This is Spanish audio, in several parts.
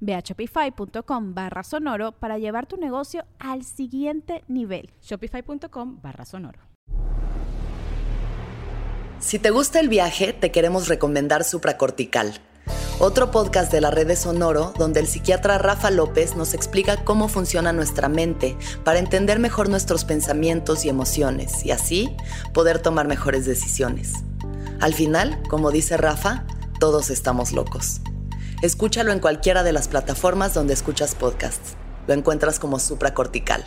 Ve a shopify.com barra sonoro para llevar tu negocio al siguiente nivel. Shopify.com barra sonoro. Si te gusta el viaje, te queremos recomendar Supracortical, otro podcast de la red de Sonoro donde el psiquiatra Rafa López nos explica cómo funciona nuestra mente para entender mejor nuestros pensamientos y emociones y así poder tomar mejores decisiones. Al final, como dice Rafa, todos estamos locos. Escúchalo en cualquiera de las plataformas donde escuchas podcasts. Lo encuentras como supracortical.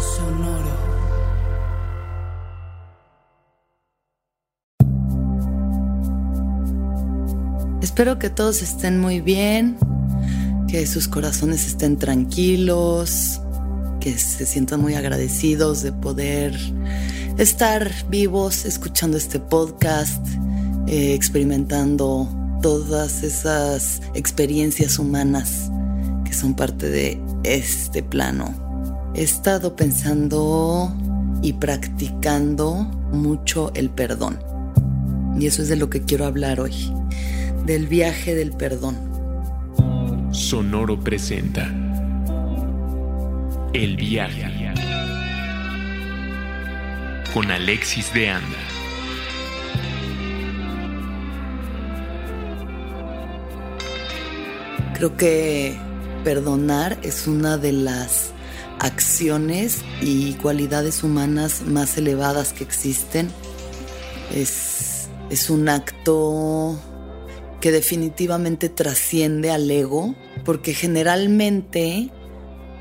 Sonoro. Espero que todos estén muy bien, que sus corazones estén tranquilos, que se sientan muy agradecidos de poder estar vivos escuchando este podcast, eh, experimentando todas esas experiencias humanas que son parte de este plano. He estado pensando y practicando mucho el perdón. Y eso es de lo que quiero hablar hoy, del viaje del perdón. Sonoro presenta El viaje con Alexis de Anda. Creo que perdonar es una de las acciones y cualidades humanas más elevadas que existen. Es, es un acto que definitivamente trasciende al ego, porque generalmente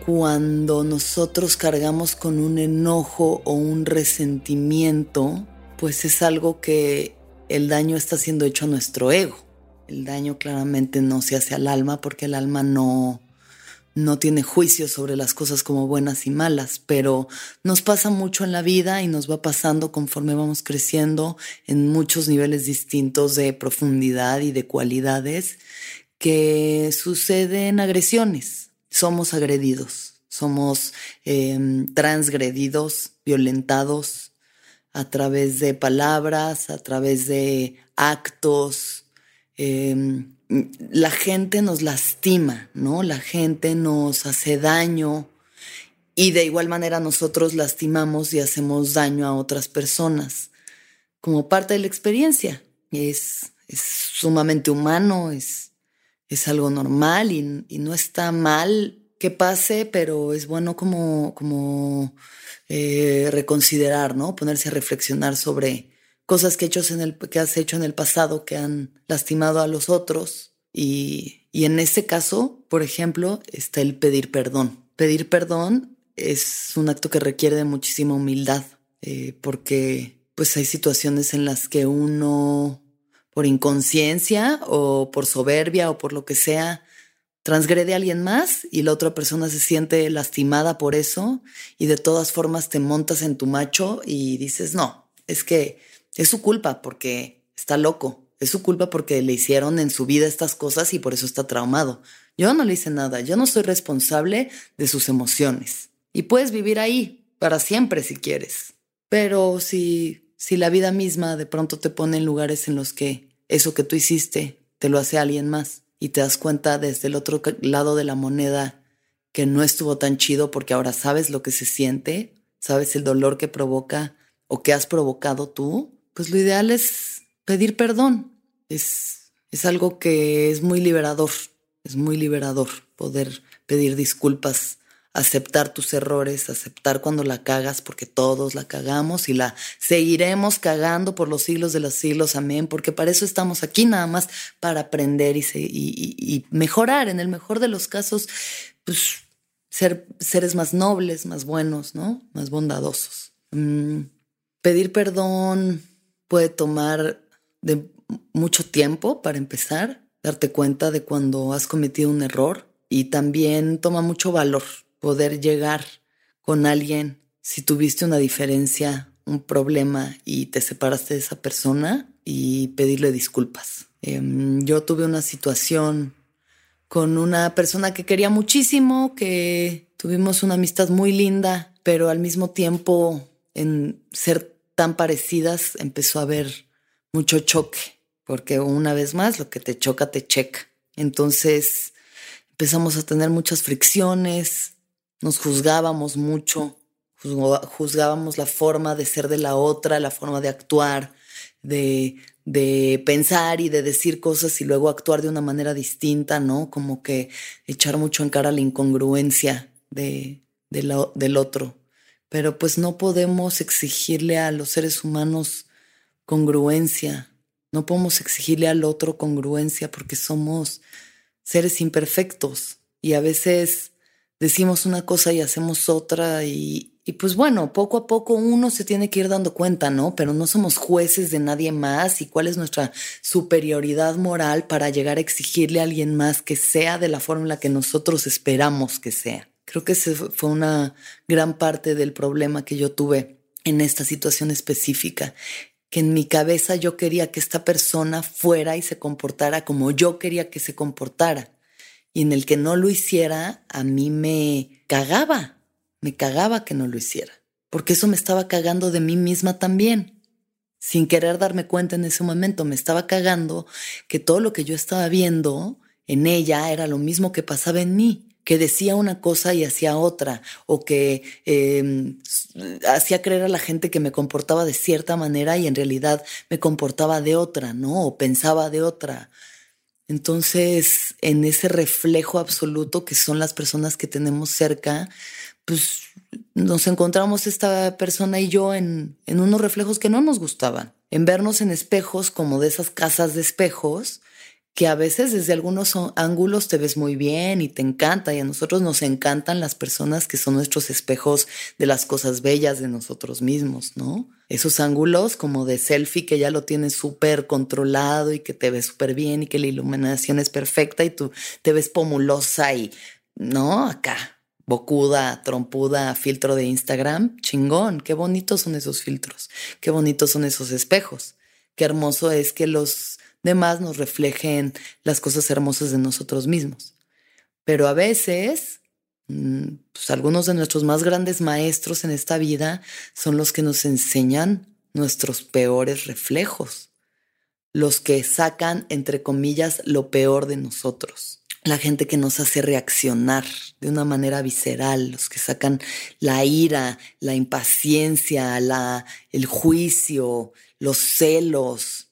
cuando nosotros cargamos con un enojo o un resentimiento, pues es algo que el daño está siendo hecho a nuestro ego. El daño claramente no se hace al alma porque el alma no, no tiene juicio sobre las cosas como buenas y malas, pero nos pasa mucho en la vida y nos va pasando conforme vamos creciendo en muchos niveles distintos de profundidad y de cualidades que suceden agresiones somos agredidos, somos em, transgredidos, violentados a través de palabras, a través de actos. Em, la gente nos lastima, ¿no? La gente nos hace daño y de igual manera nosotros lastimamos y hacemos daño a otras personas como parte de la experiencia. Es, es sumamente humano, es, es algo normal y, no está mal que pase, pero es bueno como, como eh, reconsiderar, ¿no? Ponerse a reflexionar sobre cosas que, en el, que has hecho en el pasado que han lastimado a los otros. Y, en este caso, por ejemplo, está el pedir perdón. Pedir perdón es un acto que requiere de muchísima humildad, eh, porque pues hay situaciones en las que uno por inconsciencia o por soberbia o por lo que sea, transgrede a alguien más y la otra persona se siente lastimada por eso y de todas formas te montas en tu macho y dices, no, es que es su culpa porque está loco, es su culpa porque le hicieron en su vida estas cosas y por eso está traumado. Yo no le hice nada, yo no soy responsable de sus emociones. Y puedes vivir ahí para siempre si quieres. Pero si si la vida misma de pronto te pone en lugares en los que eso que tú hiciste te lo hace alguien más y te das cuenta desde el otro lado de la moneda que no estuvo tan chido porque ahora sabes lo que se siente, sabes el dolor que provoca o que has provocado tú, pues lo ideal es pedir perdón. Es, es algo que es muy liberador, es muy liberador poder pedir disculpas aceptar tus errores, aceptar cuando la cagas, porque todos la cagamos y la seguiremos cagando por los siglos de los siglos, amén, porque para eso estamos aquí nada más, para aprender y, y, mejorar, en el mejor de los casos, pues ser seres más nobles, más buenos, ¿no? Más bondadosos. Mm, pedir perdón puede tomar de mucho tiempo para empezar, darte cuenta de cuando has cometido un error y también toma mucho valor poder llegar con alguien si tuviste una diferencia, un problema y te separaste de esa persona y pedirle disculpas. Em, yo tuve una situación con una persona que quería muchísimo, que tuvimos una amistad muy linda, pero al mismo tiempo en ser tan parecidas empezó a haber mucho choque, porque una vez más lo que te choca te checa. Entonces empezamos a tener muchas fricciones, nos juzgábamos mucho, juzgábamos la forma de ser de la otra, la forma de actuar, de, de pensar y de decir cosas y luego actuar de una manera distinta, ¿no? Como que echar mucho en cara la incongruencia de, de del otro. Pero pues no podemos exigirle a los seres humanos congruencia, no podemos exigirle al otro congruencia porque somos seres imperfectos y a veces decimos una cosa y hacemos otra y, pues bueno, poco a poco uno se tiene que ir dando cuenta, ¿no? Pero no somos jueces de nadie más y cuál es nuestra superioridad moral para llegar a exigirle a alguien más que sea de la forma que nosotros esperamos que sea. Creo que ese fue una gran parte del problema que yo tuve en esta situación específica, que en mi cabeza yo quería que esta persona fuera y se comportara como yo quería que se comportara y en el que no lo hiciera, a mí me cagaba, me cagaba que no lo hiciera, porque eso me estaba cagando de mí misma también. Sin querer darme cuenta en ese momento, me estaba cagando que todo lo que yo estaba viendo en ella era lo mismo que pasaba en mí que decía una cosa y hacía otra, o que em, hacía creer a la gente que me comportaba de cierta manera y en realidad me comportaba de otra, ¿no? O pensaba de otra, entonces, en ese reflejo absoluto que son las personas que tenemos cerca, pues nos encontramos esta persona y yo en, en unos reflejos que no nos gustaban, en vernos en espejos como de esas casas de espejos que a veces desde algunos ángulos te ves muy bien y te encanta y a nosotros nos encantan las personas que son nuestros espejos de las cosas bellas de nosotros mismos, ¿no? Esos ángulos como de selfie que ya lo tienes súper controlado y que te ves súper bien y que la iluminación es perfecta y tú te ves pomulosa y, ¿no? Acá, bocuda, trompuda, filtro de Instagram, chingón, qué bonitos son esos filtros, qué bonitos son esos espejos, qué hermoso es que los demás nos reflejen las cosas hermosas de nosotros mismos. Pero a veces, mm, pues algunos de nuestros más grandes maestros en esta vida son los que nos enseñan nuestros peores reflejos, los que sacan, entre comillas, lo peor de nosotros. La gente que nos hace reaccionar de una manera visceral, los que sacan la ira, la impaciencia, la, el juicio, los celos,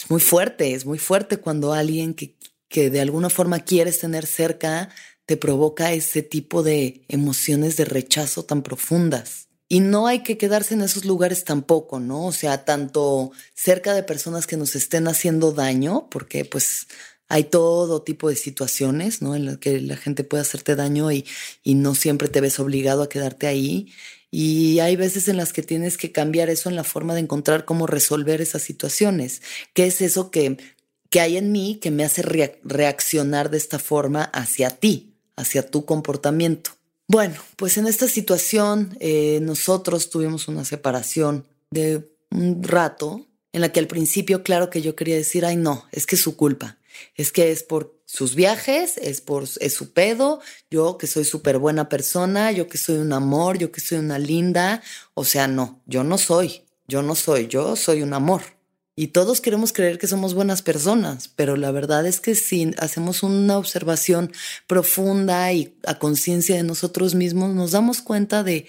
es muy fuerte, es muy fuerte cuando alguien que, que de alguna forma quieres tener cerca te provoca ese tipo de emociones de rechazo tan profundas. Y no hay que quedarse en esos lugares tampoco, ¿no? O sea, tanto cerca de personas que nos estén haciendo daño, porque pues hay todo tipo de situaciones, ¿no? En las que la gente puede hacerte daño y, y no siempre te ves obligado a quedarte ahí. Y hay veces en las que tienes que cambiar eso en la forma de encontrar cómo resolver esas situaciones. ¿Qué es eso que, que hay en mí que me hace reaccionar de esta forma hacia ti, hacia tu comportamiento? Bueno, pues en esta situación eh, nosotros tuvimos una separación de un rato en la que al principio, claro que yo quería decir, ay no, es que es su culpa, es que es por sus viajes, es por es su pedo, yo que soy súper buena persona, yo que soy un amor, yo que soy una linda, o sea, no, yo no soy, yo no soy, yo soy un amor. Y todos queremos creer que somos buenas personas, pero la verdad es que si hacemos una observación profunda y a conciencia de nosotros mismos, nos damos cuenta de,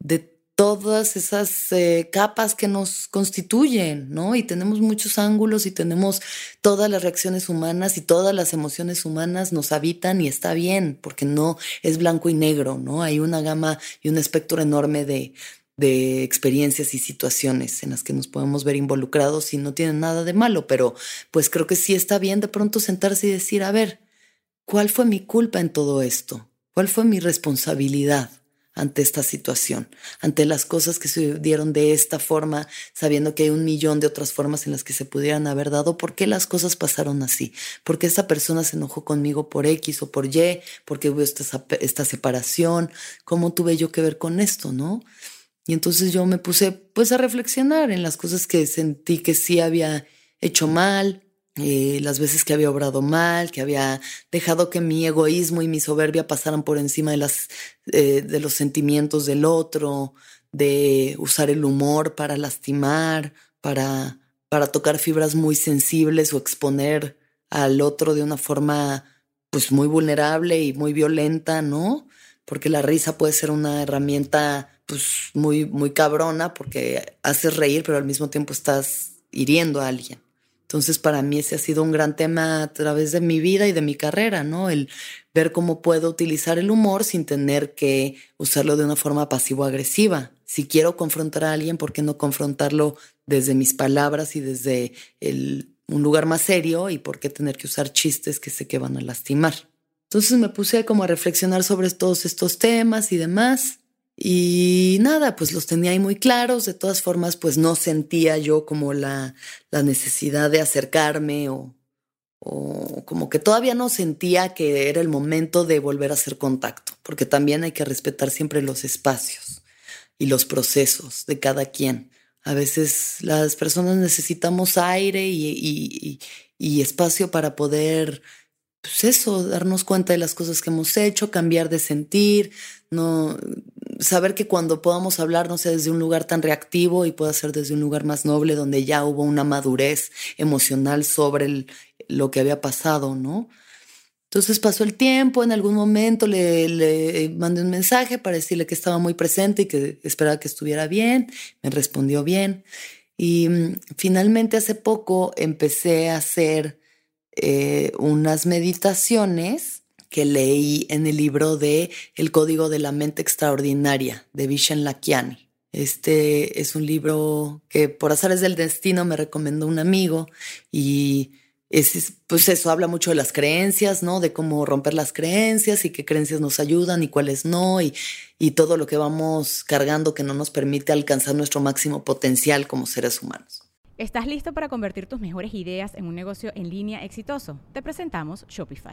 de todas esas eh, capas que nos constituyen, ¿no? Y tenemos muchos ángulos y tenemos todas las reacciones humanas y todas las emociones humanas nos habitan y está bien, porque no es blanco y negro, ¿no? Hay una gama y un espectro enorme de, de experiencias y situaciones en las que nos podemos ver involucrados y no tienen nada de malo, pero pues creo que sí está bien de pronto sentarse y decir, a ver, ¿cuál fue mi culpa en todo esto? ¿Cuál fue mi responsabilidad? Ante esta situación, ante las cosas que se dieron de esta forma, sabiendo que hay un millón de otras formas en las que se pudieran haber dado, ¿por qué las cosas pasaron así? ¿Por qué esta persona se enojó conmigo por X o por Y? ¿Por qué hubo esta, esta separación? ¿Cómo tuve yo que ver con esto, no? Y entonces yo me puse pues a reflexionar en las cosas que sentí que sí había hecho mal, eh, las veces que había obrado mal, que había dejado que mi egoísmo y mi soberbia pasaran por encima de, las, eh, de los sentimientos del otro, de usar el humor para lastimar, para, para tocar fibras muy sensibles o exponer al otro de una forma pues muy vulnerable y muy violenta, ¿no? Porque la risa puede ser una herramienta pues muy, muy cabrona porque haces reír, pero al mismo tiempo estás hiriendo a alguien. Entonces, para mí ese ha sido un gran tema a través de mi vida y de mi carrera, ¿no? El ver cómo puedo utilizar el humor sin tener que usarlo de una forma pasivo-agresiva. Si quiero confrontar a alguien, ¿por qué no confrontarlo desde mis palabras y desde un lugar más serio? ¿Y por qué tener que usar chistes que sé que van a lastimar? Entonces me puse como a reflexionar sobre todos estos temas y demás. Y nada, pues los tenía ahí muy claros. De todas formas, pues no sentía yo como la, la necesidad de acercarme o, o como que todavía no sentía que era el momento de volver a hacer contacto, porque también hay que respetar siempre los espacios y los procesos de cada quien. A veces las personas necesitamos aire y, y, y espacio para poder pues eso, darnos cuenta de las cosas que hemos hecho, cambiar de sentir, no saber que cuando podamos hablar no sea desde un lugar tan reactivo y pueda ser desde un lugar más noble donde ya hubo una madurez emocional sobre lo que había pasado, ¿no? Entonces pasó el tiempo, en algún momento le, le, mandé un mensaje para decirle que estaba muy presente y que esperaba que estuviera bien, me respondió bien y mm, finalmente hace poco empecé a hacer eh, unas meditaciones que leí en el libro de El Código de la Mente Extraordinaria de Vishen Lakiani. Este es un libro que por azares del destino me recomendó un amigo y es, pues eso habla mucho de las creencias, ¿no? De cómo romper las creencias y qué creencias nos ayudan y cuáles no y, y todo lo que vamos cargando que no nos permite alcanzar nuestro máximo potencial como seres humanos. ¿Estás listo para convertir tus mejores ideas en un negocio en línea exitoso? Te presentamos Shopify.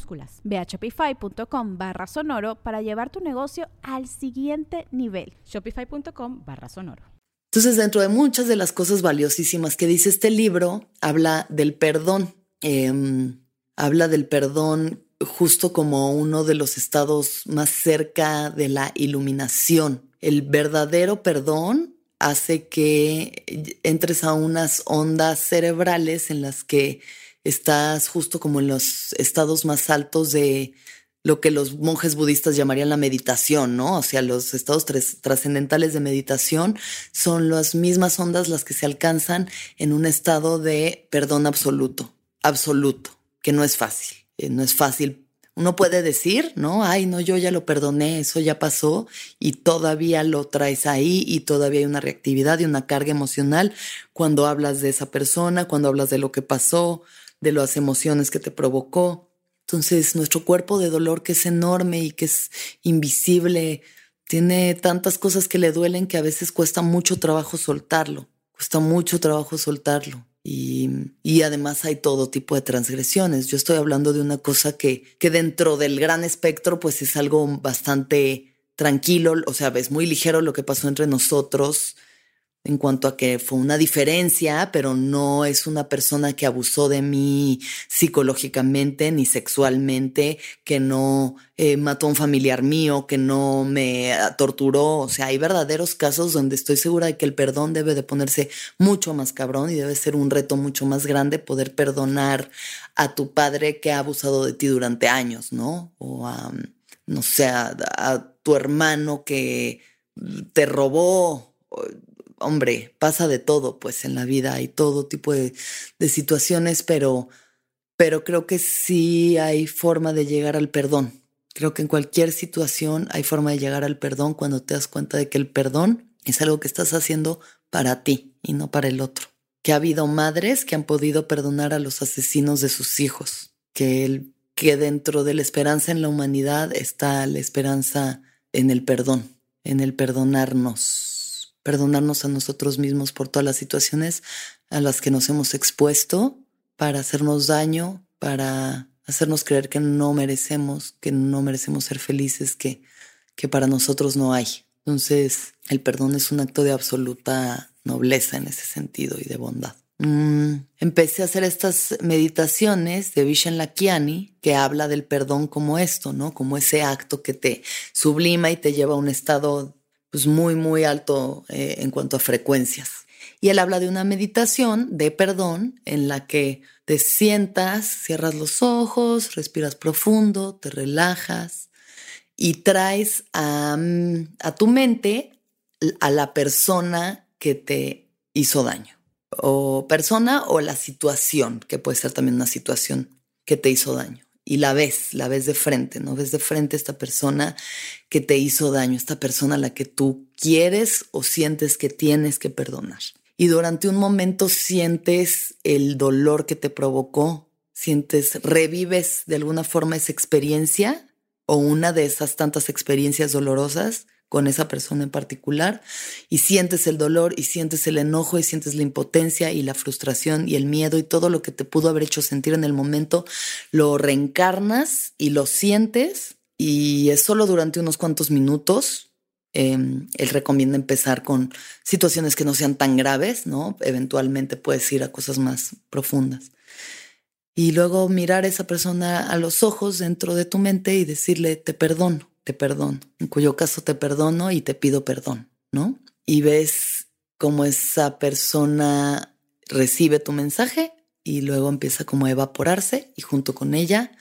Ve a shopify.com barra sonoro para llevar tu negocio al siguiente nivel. Shopify.com barra sonoro. Entonces, dentro de muchas de las cosas valiosísimas que dice este libro, habla del perdón. Em, habla del perdón justo como uno de los estados más cerca de la iluminación. El verdadero perdón hace que entres a unas ondas cerebrales en las que estás justo como en los estados más altos de lo que los monjes budistas llamarían la meditación, ¿no? O sea, los estados trascendentales de meditación son las mismas ondas las que se alcanzan en un estado de perdón absoluto, absoluto, que no es fácil, eh, no es fácil. Uno puede decir, ¿no? Ay, no, yo ya lo perdoné, eso ya pasó y todavía lo traes ahí y todavía hay una reactividad y una carga emocional cuando hablas de esa persona, cuando hablas de lo que pasó, de las emociones que te provocó. Entonces, nuestro cuerpo de dolor, que es enorme y que es invisible, tiene tantas cosas que le duelen que a veces cuesta mucho trabajo soltarlo, cuesta mucho trabajo soltarlo. Y, y, además hay todo tipo de transgresiones. Yo estoy hablando de una cosa que, que dentro del gran espectro pues es algo bastante tranquilo, o sea, es muy ligero lo que pasó entre nosotros en cuanto a que fue una diferencia, pero no es una persona que abusó de mí psicológicamente ni sexualmente, que no eh, mató a un familiar mío, que no me torturó. O sea, hay verdaderos casos donde estoy segura de que el perdón debe de ponerse mucho más cabrón y debe ser un reto mucho más grande poder perdonar a tu padre que ha abusado de ti durante años, ¿no? O a, no sé, a tu hermano que te robó hombre, pasa de todo, pues en la vida hay todo tipo de, situaciones, pero, pero creo que sí hay forma de llegar al perdón. Creo que en cualquier situación hay forma de llegar al perdón cuando te das cuenta de que el perdón es algo que estás haciendo para ti y no para el otro. Que ha habido madres que han podido perdonar a los asesinos de sus hijos, que, el, que dentro de la esperanza en la humanidad está la esperanza en el perdón, en el perdonarnos perdonarnos a nosotros mismos por todas las situaciones a las que nos hemos expuesto para hacernos daño, para hacernos creer que no merecemos, que no merecemos ser felices, que, que para nosotros no hay. Entonces, el perdón es un acto de absoluta nobleza en ese sentido y de bondad. Mm, empecé a hacer estas meditaciones de Vishen Lakiani que habla del perdón como esto, ¿no? Como ese acto que te sublima y te lleva a un estado pues muy, muy alto eh, en cuanto a frecuencias. Y él habla de una meditación de perdón en la que te sientas, cierras los ojos, respiras profundo, te relajas y traes a, mm, a tu mente a la persona que te hizo daño. O persona o la situación, que puede ser también una situación que te hizo daño y la ves, la ves de frente, ¿no? Ves de frente a esta persona que te hizo daño, esta persona a la que tú quieres o sientes que tienes que perdonar. Y durante un momento sientes el dolor que te provocó, sientes, revives de alguna forma esa experiencia o una de esas tantas experiencias dolorosas con esa persona en particular y sientes el dolor y sientes el enojo y sientes la impotencia y la frustración y el miedo y todo lo que te pudo haber hecho sentir en el momento, lo reencarnas y lo sientes y es solo durante unos cuantos minutos. Em, él recomienda empezar con situaciones que no sean tan graves, ¿no? Eventualmente puedes ir a cosas más profundas. Y luego mirar a esa persona a los ojos dentro de tu mente y decirle, te perdono te perdono, en cuyo caso te perdono y te pido perdón, ¿no? Y ves cómo esa persona recibe tu mensaje y luego empieza como a evaporarse y junto con ella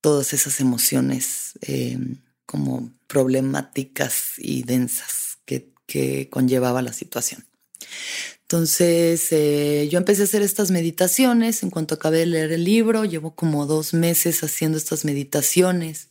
todas esas emociones em, como problemáticas y densas que, que conllevaba la situación. Entonces, eh, yo empecé a hacer estas meditaciones en cuanto acabé de leer el libro, llevo como dos meses haciendo estas meditaciones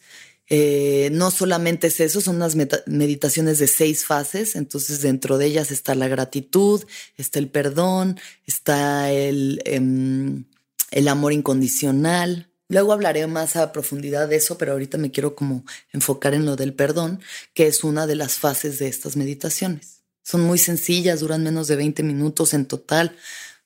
eh, no solamente es eso, son unas meditaciones de seis fases, entonces dentro de ellas está la gratitud, está el perdón, está el, em, el amor incondicional. Luego hablaré más a profundidad de eso, pero ahorita me quiero como enfocar en lo del perdón, que es una de las fases de estas meditaciones. Son muy sencillas, duran menos de 20 minutos en total.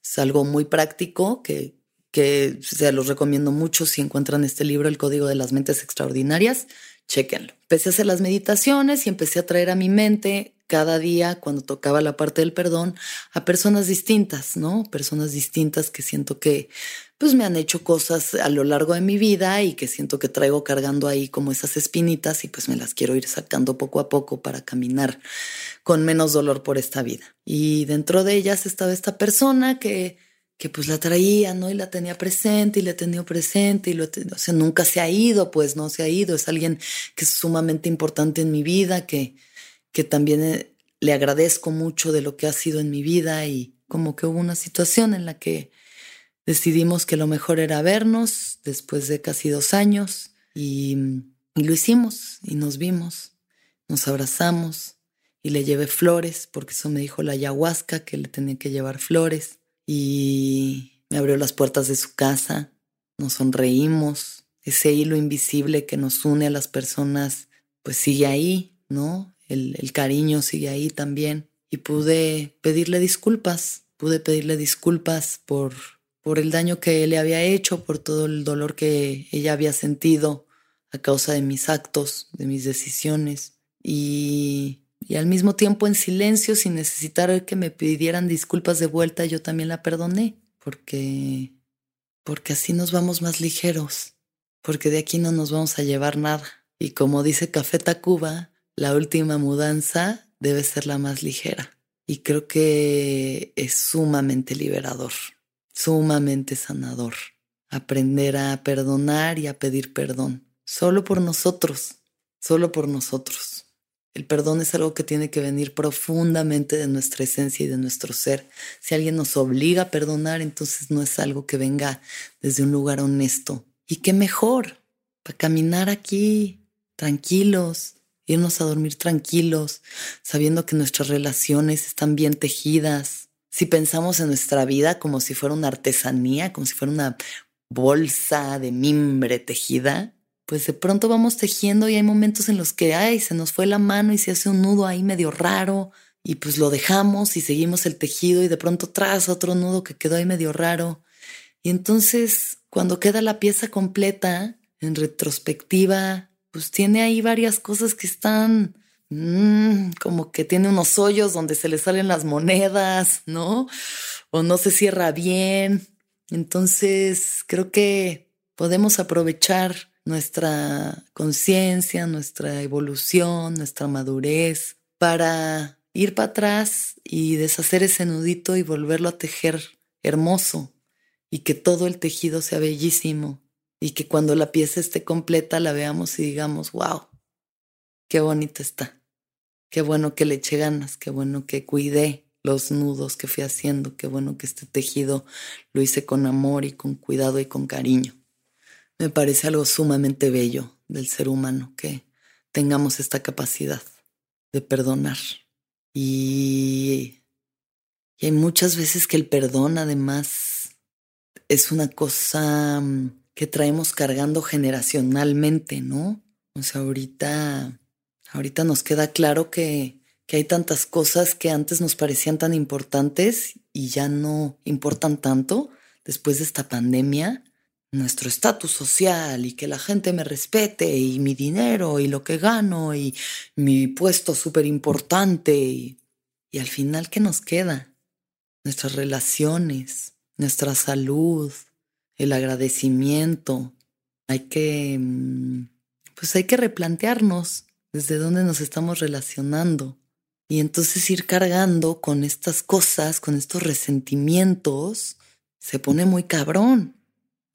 Es algo muy práctico que, que se los recomiendo mucho si encuentran este libro, El Código de las Mentes Extraordinarias, chequenlo. Empecé a hacer las meditaciones y empecé a traer a mi mente cada día, cuando tocaba la parte del perdón, a personas distintas, ¿no? Personas distintas que siento que pues me han hecho cosas a lo largo de mi vida y que siento que traigo cargando ahí como esas espinitas y pues me las quiero ir sacando poco a poco para caminar con menos dolor por esta vida. Y dentro de ellas estaba esta persona que que pues la traía, ¿no? Y la tenía presente y la tenido presente y lo, o sea, nunca se ha ido, pues no se ha ido. Es alguien que es sumamente importante en mi vida, que, que también eh, le agradezco mucho de lo que ha sido en mi vida y como que hubo una situación en la que decidimos que lo mejor era vernos después de casi dos años y, y lo hicimos y nos vimos, nos abrazamos y le llevé flores porque eso me dijo la ayahuasca que le tenía que llevar flores y me abrió las puertas de su casa, nos sonreímos, ese hilo invisible que nos une a las personas, pues sigue ahí, ¿no? el, cariño sigue ahí también. Y pude pedirle disculpas, pude pedirle disculpas por, por el daño que le había hecho, por todo el dolor que ella había sentido a causa de mis actos, de mis decisiones. Y, y al mismo tiempo en silencio, sin necesitar que me pidieran disculpas de vuelta, yo también la perdoné, porque, porque así nos vamos más ligeros, porque de aquí no nos vamos a llevar nada. Y como dice Café Tacuba, la última mudanza debe ser la más ligera. Y creo que es sumamente liberador, sumamente sanador. Aprender a perdonar y a pedir perdón. Solo por nosotros, solo por nosotros. El perdón es algo que tiene que venir profundamente de nuestra esencia y de nuestro ser. Si alguien nos obliga a perdonar, entonces no es algo que venga desde un lugar honesto. Y qué mejor, para caminar aquí tranquilos, irnos a dormir tranquilos, sabiendo que nuestras relaciones están bien tejidas. Si pensamos en nuestra vida como si fuera una artesanía, como si fuera una bolsa de mimbre tejida, pues de pronto vamos tejiendo y hay momentos en los que, ay, se nos fue la mano y se hace un nudo ahí medio raro y pues lo dejamos y seguimos el tejido y de pronto tras otro nudo que quedó ahí medio raro. Y entonces, cuando queda la pieza completa, en retrospectiva, pues tiene ahí varias cosas que están mm, como que tiene unos hoyos donde se le salen las monedas, ¿no? O no se cierra bien. Entonces, creo que podemos aprovechar nuestra conciencia, nuestra evolución, nuestra madurez para ir para atrás y deshacer ese nudito y volverlo a tejer hermoso y que todo el tejido sea bellísimo y que cuando la pieza esté completa la veamos y digamos, wow, qué bonita está, qué bueno que le eché ganas, qué bueno que cuidé los nudos que fui haciendo, qué bueno que este tejido lo hice con amor y con cuidado y con cariño. Me parece algo sumamente bello del ser humano que tengamos esta capacidad de perdonar. Y, y hay muchas veces que el perdón además es una cosa mm, que traemos cargando generacionalmente, ¿no? O sea, ahorita, ahorita nos queda claro que, que hay tantas cosas que antes nos parecían tan importantes y ya no importan tanto después de esta pandemia. Nuestro estatus social y que la gente me respete y mi dinero y lo que gano y mi puesto súper importante y, y al final, ¿qué nos queda? Nuestras relaciones, nuestra salud, el agradecimiento. Hay que, mm, pues hay que replantearnos desde dónde nos estamos relacionando y entonces ir cargando con estas cosas, con estos resentimientos, se pone muy cabrón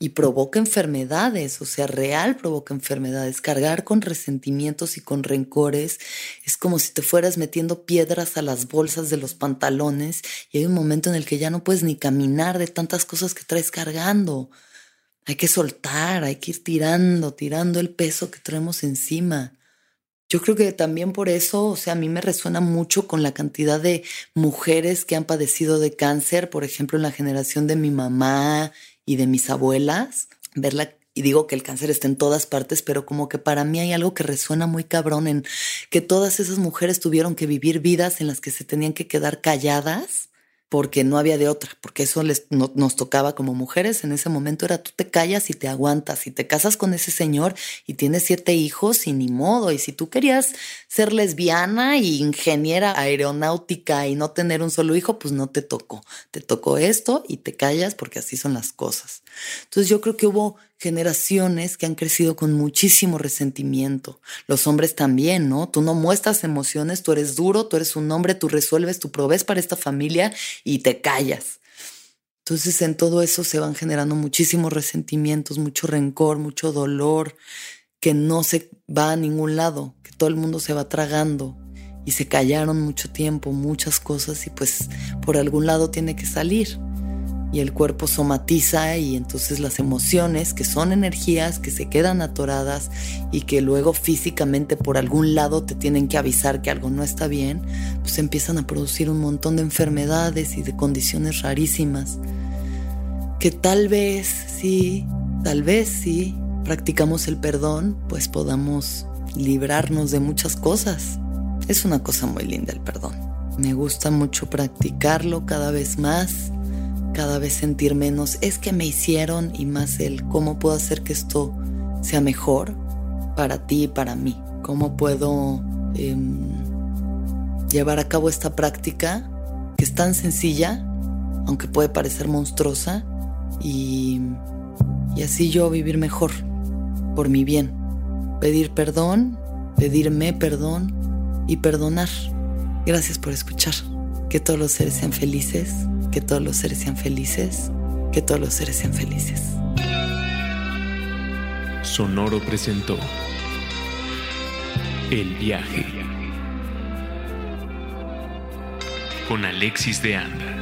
y provoca enfermedades, o sea, real provoca enfermedades. Cargar con resentimientos y con rencores es como si te fueras metiendo piedras a las bolsas de los pantalones y hay un momento en el que ya no puedes ni caminar de tantas cosas que traes cargando. Hay que soltar, hay que ir tirando, tirando el peso que traemos encima. Yo creo que también por eso, o sea, a mí me resuena mucho con la cantidad de mujeres que han padecido de cáncer, por ejemplo, en la generación de mi mamá y de mis abuelas, verla y digo que el cáncer está en todas partes, pero como que para mí hay algo que resuena muy cabrón en que todas esas mujeres tuvieron que vivir vidas en las que se tenían que quedar calladas porque no había de otra, porque eso les, nos tocaba como mujeres en ese momento era tú te callas y te aguantas y te casas con ese señor y tienes siete hijos y ni modo, y si tú querías ser lesbiana y ingeniera aeronáutica y no tener un solo hijo, pues no te tocó, te tocó esto y te callas porque así son las cosas. Entonces yo creo que hubo generaciones que han crecido con muchísimo resentimiento. Los hombres también, ¿no? Tú no muestras emociones, tú eres duro, tú eres un hombre, tú resuelves, tú provees para esta familia y te callas. Entonces en todo eso se van generando muchísimos resentimientos, mucho rencor, mucho dolor, que no se va a ningún lado, que todo el mundo se va tragando y se callaron mucho tiempo, muchas cosas y pues por algún lado tiene que salir y el cuerpo somatiza y entonces las emociones, que son energías que se quedan atoradas y que luego físicamente por algún lado te tienen que avisar que algo no está bien, pues empiezan a producir un montón de enfermedades y de condiciones rarísimas. Que tal vez sí, tal vez sí, practicamos el perdón, pues podamos librarnos de muchas cosas. Es una cosa muy linda el perdón. Me gusta mucho practicarlo cada vez más, cada vez sentir menos es que me hicieron y más el cómo puedo hacer que esto sea mejor para ti y para mí. Cómo puedo em, llevar a cabo esta práctica que es tan sencilla, aunque puede parecer monstruosa, y, y así yo vivir mejor, por mi bien. Pedir perdón, pedirme perdón y perdonar. Gracias por escuchar. Que todos los seres sean felices, que todos los seres sean felices, que todos los seres sean felices. Sonoro presentó El viaje con Alexis de Anda.